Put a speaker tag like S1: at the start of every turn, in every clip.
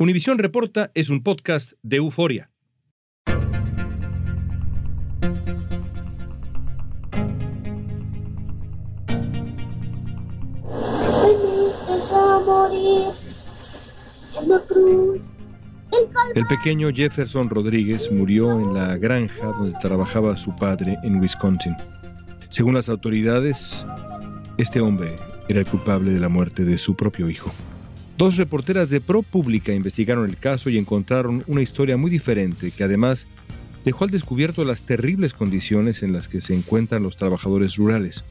S1: Univisión Reporta es un podcast de euforia. El pequeño Jefferson Rodríguez murió en la granja donde trabajaba su padre en Wisconsin. Según las autoridades, este hombre era el culpable de la muerte de su propio hijo. Dos reporteras de ProPublica investigaron el caso y encontraron una historia muy diferente que además dejó al descubierto las terribles condiciones en las que se encuentran los trabajadores rurales.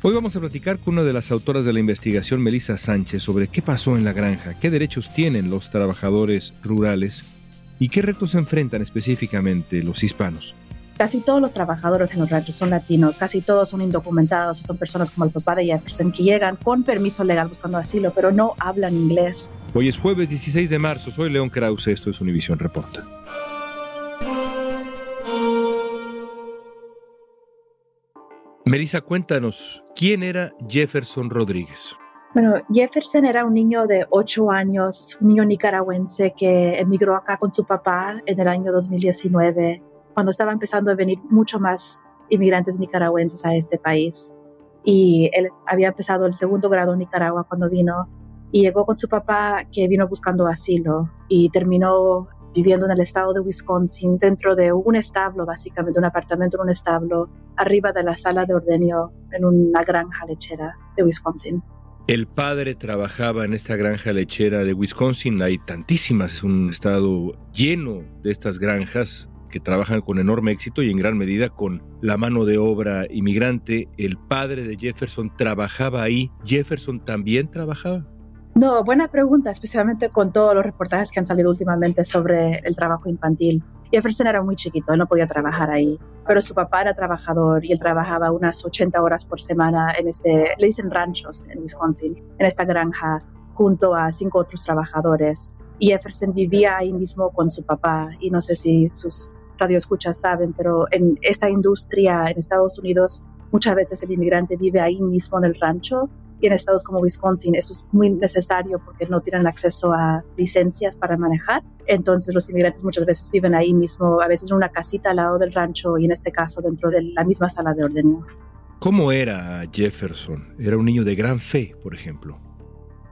S1: Hoy vamos a platicar con una de las autoras de la investigación, Melissa Sánchez, sobre qué pasó en la granja, qué derechos tienen los trabajadores rurales y qué retos enfrentan específicamente los hispanos.
S2: Casi todos los trabajadores en los ranchos son latinos, casi todos son indocumentados, son personas como el papá de Jefferson que llegan con permiso legal buscando asilo, pero no hablan inglés.
S1: Hoy es jueves 16 de marzo, soy León Krause, esto es Univision Reporta. Melissa, cuéntanos, ¿quién era Jefferson Rodríguez?
S2: Bueno, Jefferson era un niño de 8 años, un niño nicaragüense que emigró acá con su papá en el año 2019 cuando estaba empezando a venir mucho más inmigrantes nicaragüenses a este país. Y él había empezado el segundo grado en Nicaragua cuando vino y llegó con su papá que vino buscando asilo y terminó viviendo en el estado de Wisconsin dentro de un establo, básicamente un apartamento en un establo, arriba de la sala de ordenio en una granja lechera de Wisconsin.
S1: El padre trabajaba en esta granja lechera de Wisconsin, hay tantísimas, un estado lleno de estas granjas que trabajan con enorme éxito y en gran medida con la mano de obra inmigrante. El padre de Jefferson trabajaba ahí. ¿Jefferson también trabajaba?
S2: No, buena pregunta, especialmente con todos los reportajes que han salido últimamente sobre el trabajo infantil. Jefferson era muy chiquito, él no podía trabajar ahí, pero su papá era trabajador y él trabajaba unas 80 horas por semana en este, le dicen ranchos en Wisconsin, en esta granja, junto a cinco otros trabajadores. Y Jefferson vivía ahí mismo con su papá y no sé si sus radioescuchas saben, pero en esta industria en Estados Unidos muchas veces el inmigrante vive ahí mismo en el rancho y en estados como Wisconsin eso es muy necesario porque no tienen acceso a licencias para manejar. Entonces los inmigrantes muchas veces viven ahí mismo, a veces en una casita al lado del rancho y en este caso dentro de la misma sala de ordenio.
S1: ¿Cómo era Jefferson? ¿Era un niño de gran fe, por ejemplo?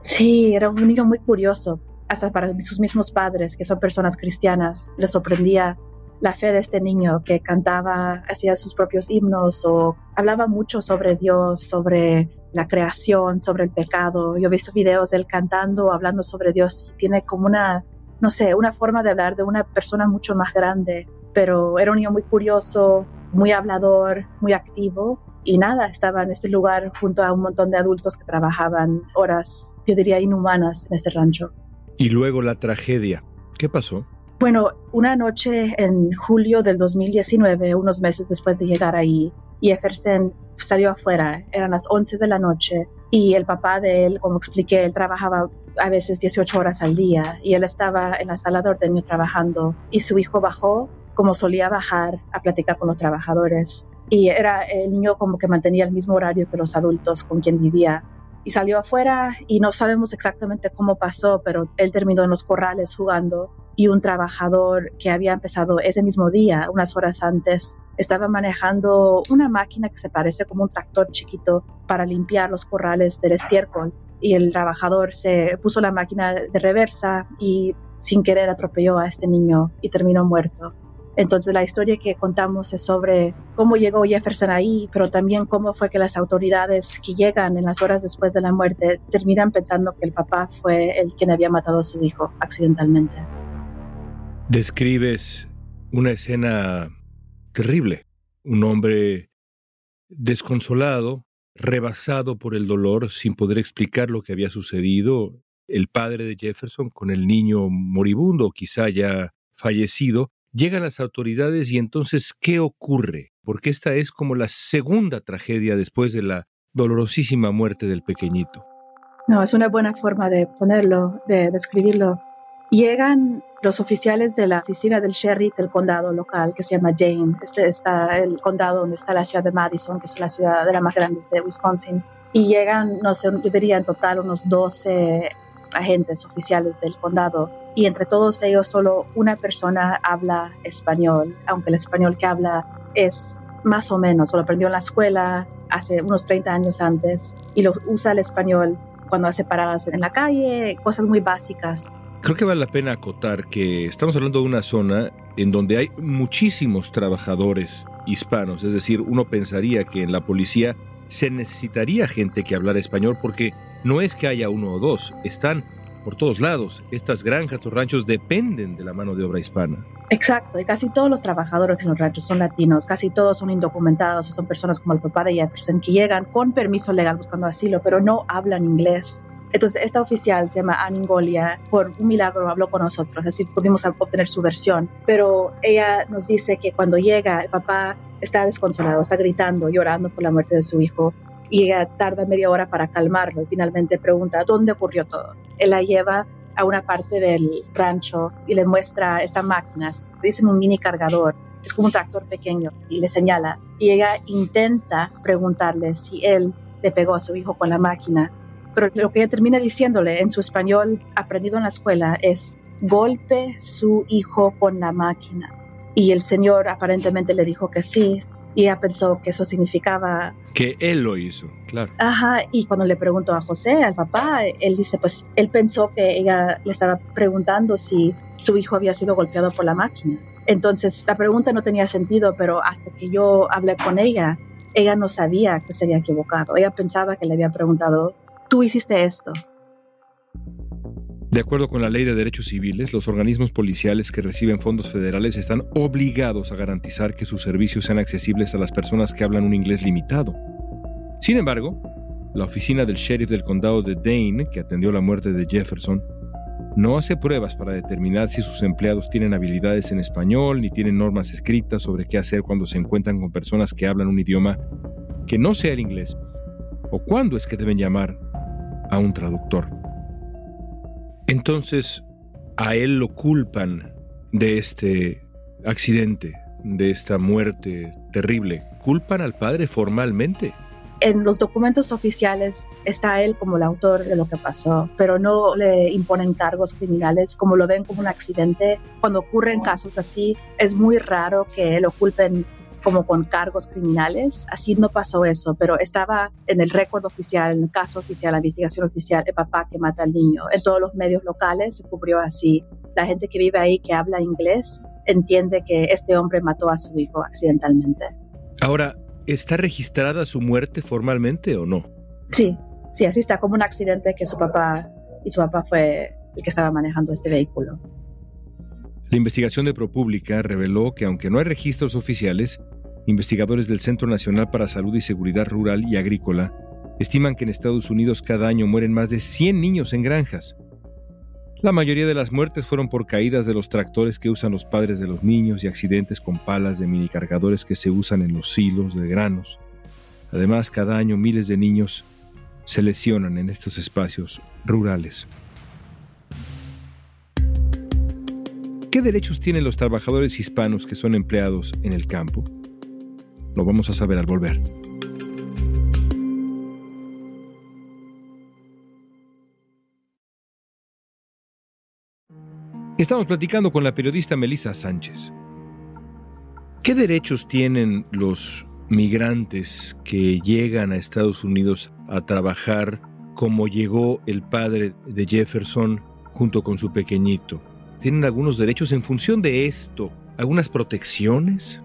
S2: Sí, era un niño muy curioso. Hasta para sus mismos padres, que son personas cristianas, les sorprendía la fe de este niño que cantaba, hacía sus propios himnos o hablaba mucho sobre Dios, sobre la creación, sobre el pecado. Yo he visto videos de él cantando, hablando sobre Dios tiene como una, no sé, una forma de hablar de una persona mucho más grande, pero era un niño muy curioso, muy hablador, muy activo y nada, estaba en este lugar junto a un montón de adultos que trabajaban horas, yo diría, inhumanas en ese rancho.
S1: Y luego la tragedia. ¿Qué pasó?
S2: Bueno, una noche en julio del 2019, unos meses después de llegar ahí, Jefferson salió afuera, eran las 11 de la noche, y el papá de él, como expliqué, él trabajaba a veces 18 horas al día, y él estaba en la sala de ordeño trabajando, y su hijo bajó, como solía bajar, a platicar con los trabajadores. Y era el niño como que mantenía el mismo horario que los adultos con quien vivía y salió afuera y no sabemos exactamente cómo pasó, pero él terminó en los corrales jugando y un trabajador que había empezado ese mismo día, unas horas antes, estaba manejando una máquina que se parece como un tractor chiquito para limpiar los corrales del estiércol y el trabajador se puso la máquina de reversa y sin querer atropelló a este niño y terminó muerto. Entonces la historia que contamos es sobre cómo llegó Jefferson ahí, pero también cómo fue que las autoridades que llegan en las horas después de la muerte terminan pensando que el papá fue el quien había matado a su hijo accidentalmente.
S1: Describes una escena terrible, un hombre desconsolado, rebasado por el dolor, sin poder explicar lo que había sucedido, el padre de Jefferson con el niño moribundo, quizá ya fallecido, Llegan las autoridades y entonces, ¿qué ocurre? Porque esta es como la segunda tragedia después de la dolorosísima muerte del pequeñito.
S2: No, es una buena forma de ponerlo, de describirlo. Llegan los oficiales de la oficina del sheriff del condado local, que se llama Jane. Este está el condado donde está la ciudad de Madison, que es la ciudad de las más grandes de Wisconsin. Y llegan, no sé, yo diría en total unos 12 agentes oficiales del condado y entre todos ellos solo una persona habla español, aunque el español que habla es más o menos, lo aprendió en la escuela hace unos 30 años antes y lo usa el español cuando hace paradas en la calle, cosas muy básicas.
S1: Creo que vale la pena acotar que estamos hablando de una zona en donde hay muchísimos trabajadores hispanos, es decir, uno pensaría que en la policía se necesitaría gente que hablara español porque no es que haya uno o dos, están por todos lados. Estas granjas o ranchos dependen de la mano de obra hispana.
S2: Exacto, y casi todos los trabajadores en los ranchos son latinos, casi todos son indocumentados son personas como el papá de Jefferson que llegan con permiso legal buscando asilo, pero no hablan inglés. Entonces, esta oficial se llama Aningolia, por un milagro habló con nosotros, decir, pudimos obtener su versión, pero ella nos dice que cuando llega, el papá está desconsolado, está gritando, llorando por la muerte de su hijo, y ella tarda media hora para calmarlo y finalmente pregunta, ¿dónde ocurrió todo? Él la lleva a una parte del rancho y le muestra esta máquina, dicen un mini cargador, es como un tractor pequeño, y le señala, y ella intenta preguntarle si él le pegó a su hijo con la máquina pero lo que ella termina diciéndole en su español aprendido en la escuela es golpe su hijo con la máquina. Y el señor aparentemente le dijo que sí. Y ella pensó que eso significaba...
S1: Que él lo hizo, claro.
S2: Ajá, y cuando le preguntó a José, al papá, él dice, pues él pensó que ella le estaba preguntando si su hijo había sido golpeado por la máquina. Entonces la pregunta no tenía sentido, pero hasta que yo hablé con ella, ella no sabía que se había equivocado. Ella pensaba que le había preguntado tú hiciste esto.
S1: De acuerdo con la Ley de Derechos Civiles, los organismos policiales que reciben fondos federales están obligados a garantizar que sus servicios sean accesibles a las personas que hablan un inglés limitado. Sin embargo, la oficina del sheriff del condado de Dane, que atendió la muerte de Jefferson, no hace pruebas para determinar si sus empleados tienen habilidades en español ni tienen normas escritas sobre qué hacer cuando se encuentran con personas que hablan un idioma que no sea el inglés o cuándo es que deben llamar a un traductor. Entonces, a él lo culpan de este accidente, de esta muerte terrible. ¿Culpan al padre formalmente?
S2: En los documentos oficiales está él como el autor de lo que pasó, pero no le imponen cargos criminales, como lo ven como un accidente. Cuando ocurren casos así, es muy raro que lo culpen como con cargos criminales. Así no pasó eso, pero estaba en el récord oficial, en el caso oficial, la investigación oficial, el papá que mata al niño. En todos los medios locales se cubrió así. La gente que vive ahí, que habla inglés, entiende que este hombre mató a su hijo accidentalmente.
S1: Ahora, ¿está registrada su muerte formalmente o no?
S2: Sí, sí, así está como un accidente que su papá y su papá fue el que estaba manejando este vehículo.
S1: La investigación de ProPublica reveló que aunque no hay registros oficiales, investigadores del Centro Nacional para Salud y Seguridad Rural y Agrícola estiman que en Estados Unidos cada año mueren más de 100 niños en granjas. La mayoría de las muertes fueron por caídas de los tractores que usan los padres de los niños y accidentes con palas de minicargadores que se usan en los silos de granos. Además, cada año miles de niños se lesionan en estos espacios rurales. ¿Qué derechos tienen los trabajadores hispanos que son empleados en el campo? Lo vamos a saber al volver. Estamos platicando con la periodista Melissa Sánchez. ¿Qué derechos tienen los migrantes que llegan a Estados Unidos a trabajar como llegó el padre de Jefferson junto con su pequeñito? tienen algunos derechos en función de esto, algunas protecciones.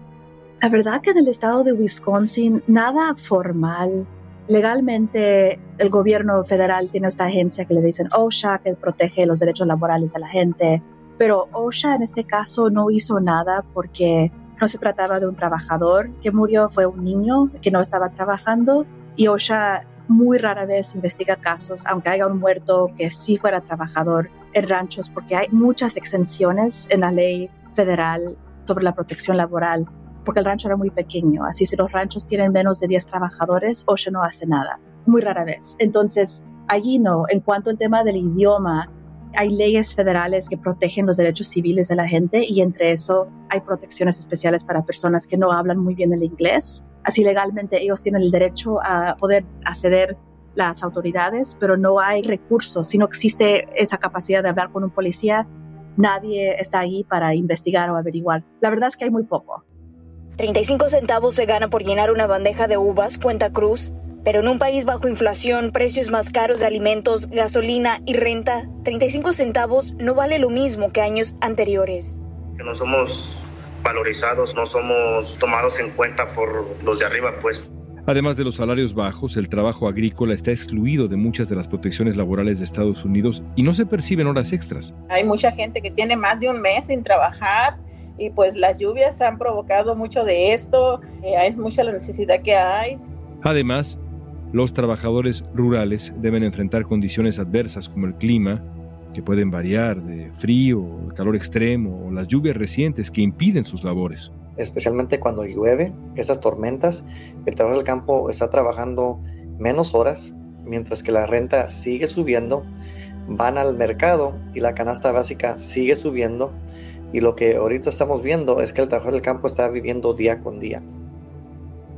S2: La verdad que en el estado de Wisconsin nada formal. Legalmente el gobierno federal tiene esta agencia que le dicen OSHA que protege los derechos laborales de la gente, pero OSHA en este caso no hizo nada porque no se trataba de un trabajador que murió, fue un niño que no estaba trabajando. Y OSHA muy rara vez investiga casos, aunque haya un muerto que sí fuera trabajador en ranchos, porque hay muchas exenciones en la ley federal sobre la protección laboral, porque el rancho era muy pequeño. Así si los ranchos tienen menos de 10 trabajadores, OSHA no hace nada, muy rara vez. Entonces, allí no. En cuanto al tema del idioma, hay leyes federales que protegen los derechos civiles de la gente y entre eso hay protecciones especiales para personas que no hablan muy bien el inglés. Así legalmente ellos tienen el derecho a poder acceder las autoridades, pero no hay recursos. Si no existe esa capacidad de hablar con un policía, nadie está ahí para investigar o averiguar. La verdad es que hay muy poco.
S3: 35 centavos se gana por llenar una bandeja de uvas, cuenta Cruz, pero en un país bajo inflación, precios más caros de alimentos, gasolina y renta, 35 centavos no vale lo mismo que años anteriores.
S4: No somos valorizados, no somos tomados en cuenta por los de arriba, pues.
S1: Además de los salarios bajos, el trabajo agrícola está excluido de muchas de las protecciones laborales de Estados Unidos y no se perciben horas extras.
S5: Hay mucha gente que tiene más de un mes sin trabajar y pues las lluvias han provocado mucho de esto, eh, hay mucha la necesidad que hay.
S1: Además, los trabajadores rurales deben enfrentar condiciones adversas como el clima, que pueden variar de frío, calor extremo o las lluvias recientes que impiden sus labores.
S6: Especialmente cuando llueve, esas tormentas, el trabajo del campo está trabajando menos horas, mientras que la renta sigue subiendo, van al mercado y la canasta básica sigue subiendo y lo que ahorita estamos viendo es que el trabajador del campo está viviendo día con día.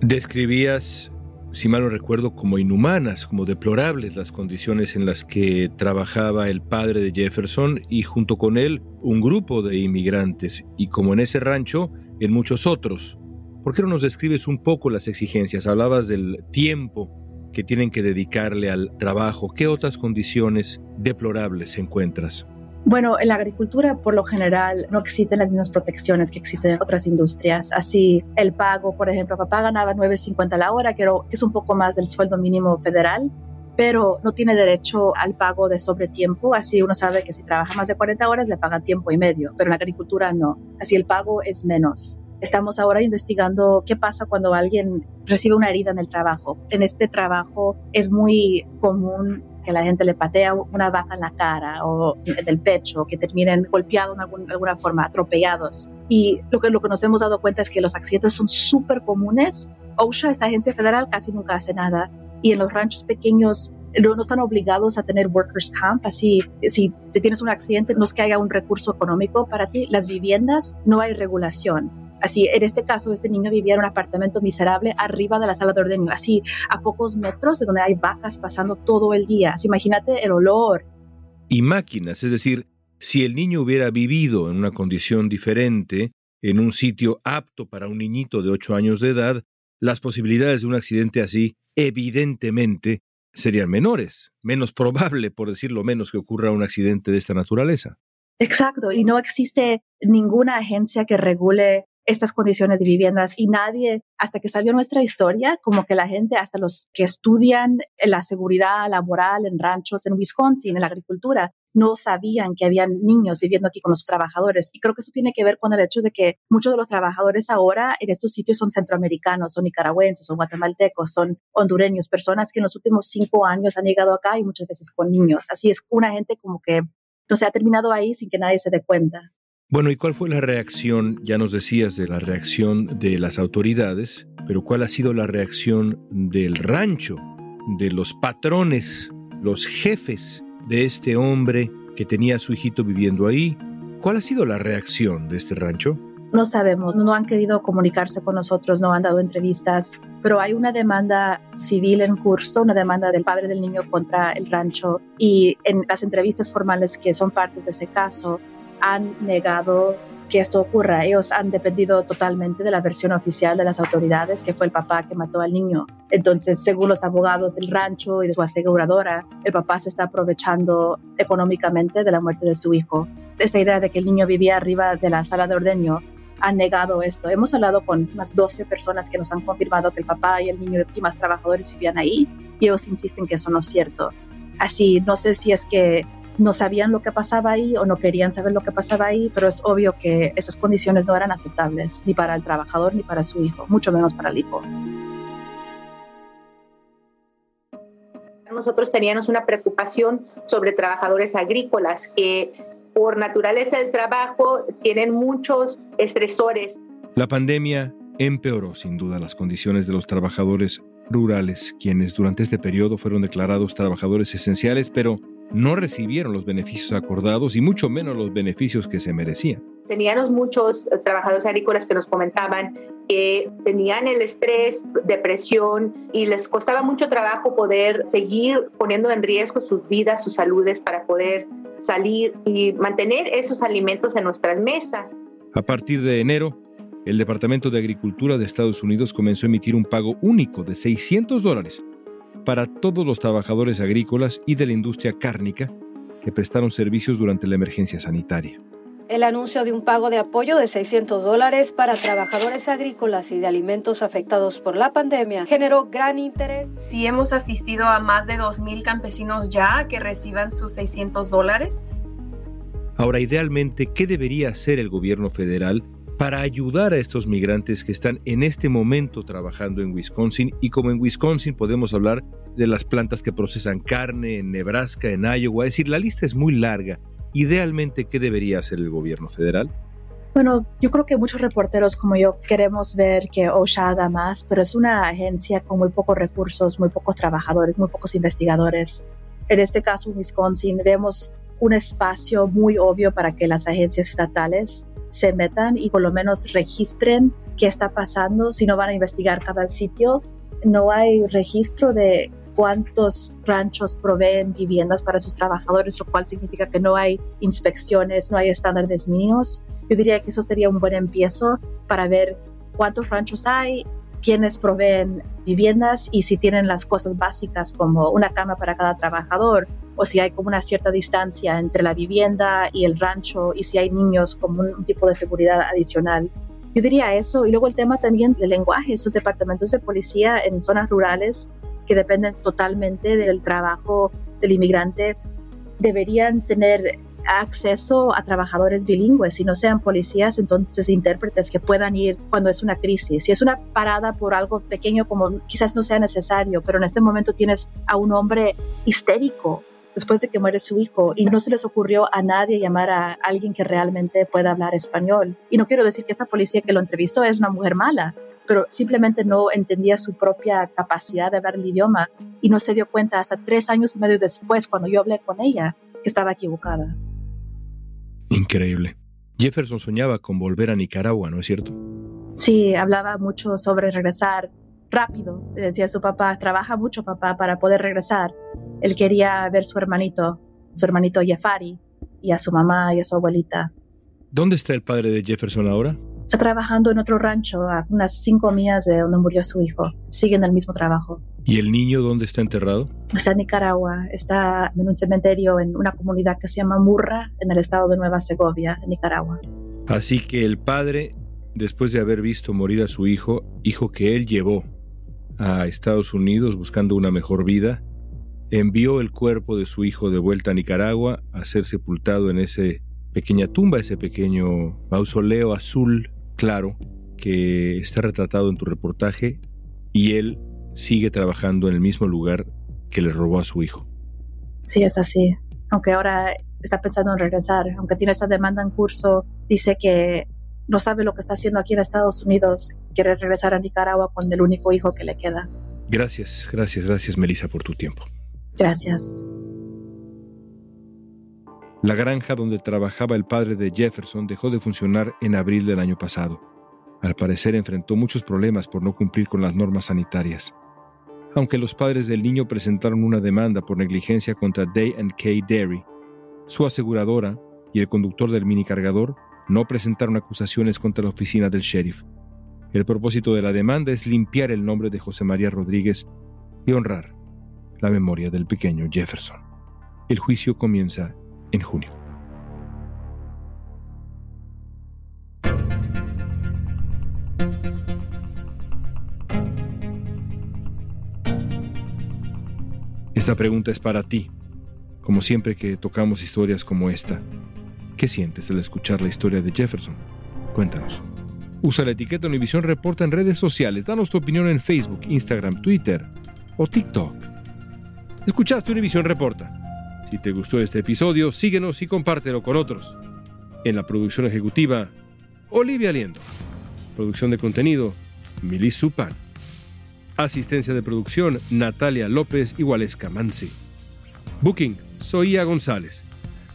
S1: Describías, si mal no recuerdo, como inhumanas, como deplorables las condiciones en las que trabajaba el padre de Jefferson y junto con él un grupo de inmigrantes, y como en ese rancho, en muchos otros. ¿Por qué no nos describes un poco las exigencias? Hablabas del tiempo que tienen que dedicarle al trabajo. ¿Qué otras condiciones deplorables encuentras?
S2: Bueno, en la agricultura por lo general no existen las mismas protecciones que existen en otras industrias. Así, el pago, por ejemplo, papá ganaba 9.50 la hora, que es un poco más del sueldo mínimo federal, pero no tiene derecho al pago de sobretiempo. Así uno sabe que si trabaja más de 40 horas le pagan tiempo y medio, pero en la agricultura no. Así el pago es menos. Estamos ahora investigando qué pasa cuando alguien recibe una herida en el trabajo. En este trabajo es muy común que la gente le patea una vaca en la cara o del pecho, que terminen golpeados de alguna, forma, atropellados. Y lo que, lo que nos hemos dado cuenta es que los accidentes son súper comunes. OSHA, esta agencia federal, casi nunca hace nada. Y en los ranchos pequeños no, no, están obligados a tener workers camp, así si te tienes un accidente no es que haya un recurso económico para ti, las viviendas no hay regulación. Así, en este caso, este niño vivía en un apartamento miserable arriba de la sala de ordeño, así a pocos metros de donde hay vacas pasando todo el día. Así, imagínate el olor.
S1: Y máquinas, es decir, si el niño hubiera vivido en una condición diferente, en un sitio apto para un niñito de 8 años de edad, las posibilidades de un accidente así, evidentemente, serían menores, menos probable, por decirlo menos, que ocurra un accidente de esta naturaleza.
S2: Exacto, y no existe ninguna agencia que regule estas condiciones de viviendas y nadie, hasta que salió nuestra historia, como que la gente, hasta los que estudian la seguridad laboral en ranchos en Wisconsin, en la agricultura, no sabían que habían niños viviendo aquí con los trabajadores. Y creo que eso tiene que ver con el hecho de que muchos de los trabajadores ahora en estos sitios son centroamericanos, son nicaragüenses, son guatemaltecos, son hondureños, personas que en los últimos cinco años han llegado acá y muchas veces con niños. Así es una gente como que no se ha terminado ahí sin que nadie se dé cuenta.
S1: Bueno, ¿y cuál fue la reacción? Ya nos decías de la reacción de las autoridades, pero ¿cuál ha sido la reacción del rancho, de los patrones, los jefes de este hombre que tenía a su hijito viviendo ahí? ¿Cuál ha sido la reacción de este rancho?
S2: No sabemos, no han querido comunicarse con nosotros, no han dado entrevistas, pero hay una demanda civil en curso, una demanda del padre del niño contra el rancho y en las entrevistas formales que son partes de ese caso, han negado que esto ocurra. Ellos han dependido totalmente de la versión oficial de las autoridades, que fue el papá que mató al niño. Entonces, según los abogados del rancho y de su aseguradora, el papá se está aprovechando económicamente de la muerte de su hijo. Esta idea de que el niño vivía arriba de la sala de ordeño han negado esto. Hemos hablado con unas 12 personas que nos han confirmado que el papá y el niño y más trabajadores vivían ahí y ellos insisten que eso no es cierto. Así, no sé si es que no sabían lo que pasaba ahí o no querían saber lo que pasaba ahí, pero es obvio que esas condiciones no eran aceptables ni para el trabajador ni para su hijo, mucho menos para el hijo.
S7: Nosotros teníamos una preocupación sobre trabajadores agrícolas que por naturaleza del trabajo tienen muchos estresores.
S1: La pandemia empeoró sin duda las condiciones de los trabajadores rurales, quienes durante este periodo fueron declarados trabajadores esenciales, pero no recibieron los beneficios acordados y mucho menos los beneficios que se merecían.
S7: Teníamos muchos eh, trabajadores agrícolas que nos comentaban que tenían el estrés, depresión y les costaba mucho trabajo poder seguir poniendo en riesgo sus vidas, sus saludes para poder salir y mantener esos alimentos en nuestras mesas.
S1: A partir de enero, el Departamento de Agricultura de Estados Unidos comenzó a emitir un pago único de 600 dólares para todos los trabajadores agrícolas y de la industria cárnica que prestaron servicios durante la emergencia sanitaria.
S8: El anuncio de un pago de apoyo de 600 dólares para trabajadores agrícolas y de alimentos afectados por la pandemia generó gran interés.
S9: Sí hemos asistido a más de 2.000 campesinos ya que reciban sus 600 dólares.
S1: Ahora, idealmente, ¿qué debería hacer el gobierno federal para ayudar a estos migrantes que están en este momento trabajando en Wisconsin? Y como en Wisconsin podemos hablar de las plantas que procesan carne, en Nebraska, en Iowa, es decir, la lista es muy larga. Idealmente, ¿qué debería hacer el gobierno federal?
S2: Bueno, yo creo que muchos reporteros como yo queremos ver que OSHA haga más, pero es una agencia con muy pocos recursos, muy pocos trabajadores, muy pocos investigadores. En este caso, Wisconsin, vemos un espacio muy obvio para que las agencias estatales se metan y por lo menos registren qué está pasando si no van a investigar cada sitio. No hay registro de cuántos ranchos proveen viviendas para sus trabajadores, lo cual significa que no hay inspecciones, no hay estándares mínimos. Yo diría que eso sería un buen empiezo para ver cuántos ranchos hay, quiénes proveen viviendas y si tienen las cosas básicas como una cama para cada trabajador o si hay como una cierta distancia entre la vivienda y el rancho y si hay niños como un tipo de seguridad adicional. Yo diría eso y luego el tema también del lenguaje, esos departamentos de policía en zonas rurales que dependen totalmente del trabajo del inmigrante deberían tener acceso a trabajadores bilingües, si no sean policías, entonces intérpretes que puedan ir cuando es una crisis. Si es una parada por algo pequeño como quizás no sea necesario, pero en este momento tienes a un hombre histérico después de que muere su hijo y no se les ocurrió a nadie llamar a alguien que realmente pueda hablar español. Y no quiero decir que esta policía que lo entrevistó es una mujer mala, pero simplemente no entendía su propia capacidad de hablar el idioma y no se dio cuenta hasta tres años y medio después, cuando yo hablé con ella, que estaba equivocada.
S1: Increíble. Jefferson soñaba con volver a Nicaragua, ¿no es cierto?
S2: Sí, hablaba mucho sobre regresar rápido. Decía su papá, trabaja mucho papá para poder regresar. Él quería ver su hermanito, su hermanito Jeffari, y a su mamá y a su abuelita.
S1: ¿Dónde está el padre de Jefferson ahora?
S2: Está trabajando en otro rancho a unas cinco millas de donde murió su hijo. Sigue en el mismo trabajo.
S1: ¿Y el niño dónde está enterrado?
S2: Está en Nicaragua. Está en un cementerio en una comunidad que se llama Murra, en el estado de Nueva Segovia, en Nicaragua.
S1: Así que el padre, después de haber visto morir a su hijo, hijo que él llevó a Estados Unidos buscando una mejor vida, envió el cuerpo de su hijo de vuelta a Nicaragua a ser sepultado en ese pequeña tumba, ese pequeño mausoleo azul claro que está retratado en tu reportaje y él sigue trabajando en el mismo lugar que le robó a su hijo.
S2: Sí, es así. Aunque ahora está pensando en regresar, aunque tiene esta demanda en curso, dice que no sabe lo que está haciendo aquí en Estados Unidos, quiere regresar a Nicaragua con el único hijo que le queda.
S1: Gracias, gracias, gracias Melissa por tu tiempo.
S2: Gracias.
S1: La granja donde trabajaba el padre de Jefferson dejó de funcionar en abril del año pasado. Al parecer enfrentó muchos problemas por no cumplir con las normas sanitarias. Aunque los padres del niño presentaron una demanda por negligencia contra Day K Dairy, su aseguradora y el conductor del mini cargador no presentaron acusaciones contra la oficina del sheriff. El propósito de la demanda es limpiar el nombre de José María Rodríguez y honrar la memoria del pequeño Jefferson. El juicio comienza en junio. Esta pregunta es para ti. Como siempre que tocamos historias como esta, ¿qué sientes al escuchar la historia de Jefferson? Cuéntanos. Usa la etiqueta Univisión Reporta en redes sociales. Danos tu opinión en Facebook, Instagram, Twitter o TikTok. Escuchaste Univisión Reporta. Si te gustó este episodio, síguenos y compártelo con otros. En la producción ejecutiva, Olivia Aliendo. Producción de contenido, Milis Supan. Asistencia de producción, Natalia López y Waleska. Booking, Soía González.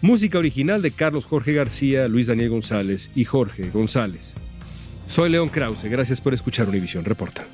S1: Música original de Carlos Jorge García, Luis Daniel González y Jorge González. Soy León Krause, gracias por escuchar Univisión Reporta.